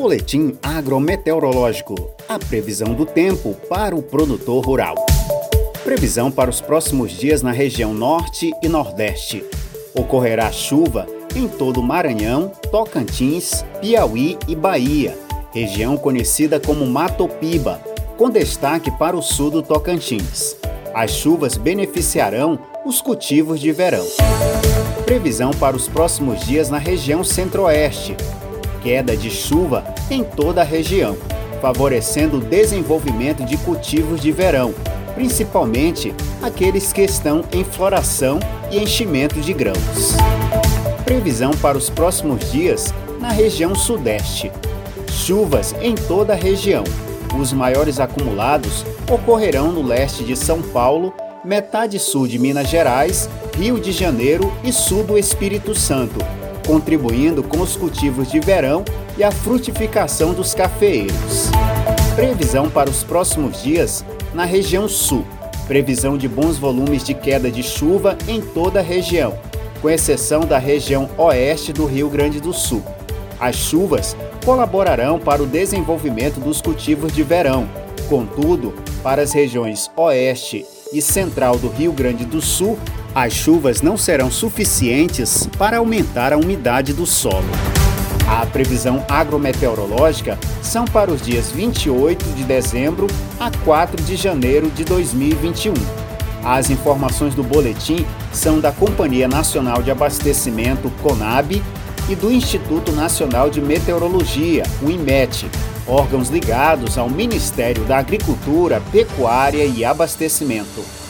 Boletim agrometeorológico. A previsão do tempo para o produtor rural. Previsão para os próximos dias na região norte e nordeste. Ocorrerá chuva em todo o Maranhão, Tocantins, Piauí e Bahia, região conhecida como Matopiba, com destaque para o sul do Tocantins. As chuvas beneficiarão os cultivos de verão. Previsão para os próximos dias na região centro-oeste. Queda de chuva em toda a região, favorecendo o desenvolvimento de cultivos de verão, principalmente aqueles que estão em floração e enchimento de grãos. Previsão para os próximos dias na região sudeste. Chuvas em toda a região. Os maiores acumulados ocorrerão no leste de São Paulo, metade sul de Minas Gerais, Rio de Janeiro e sul do Espírito Santo, contribuindo com os cultivos de verão e a frutificação dos cafeeiros. Previsão para os próximos dias na região sul. Previsão de bons volumes de queda de chuva em toda a região, com exceção da região oeste do Rio Grande do Sul. As chuvas colaborarão para o desenvolvimento dos cultivos de verão. Contudo, para as regiões oeste e central do Rio Grande do Sul, as chuvas não serão suficientes para aumentar a umidade do solo. A previsão agrometeorológica são para os dias 28 de dezembro a 4 de janeiro de 2021. As informações do boletim são da Companhia Nacional de Abastecimento CONAB e do Instituto Nacional de Meteorologia, o IMET, órgãos ligados ao Ministério da Agricultura, Pecuária e Abastecimento.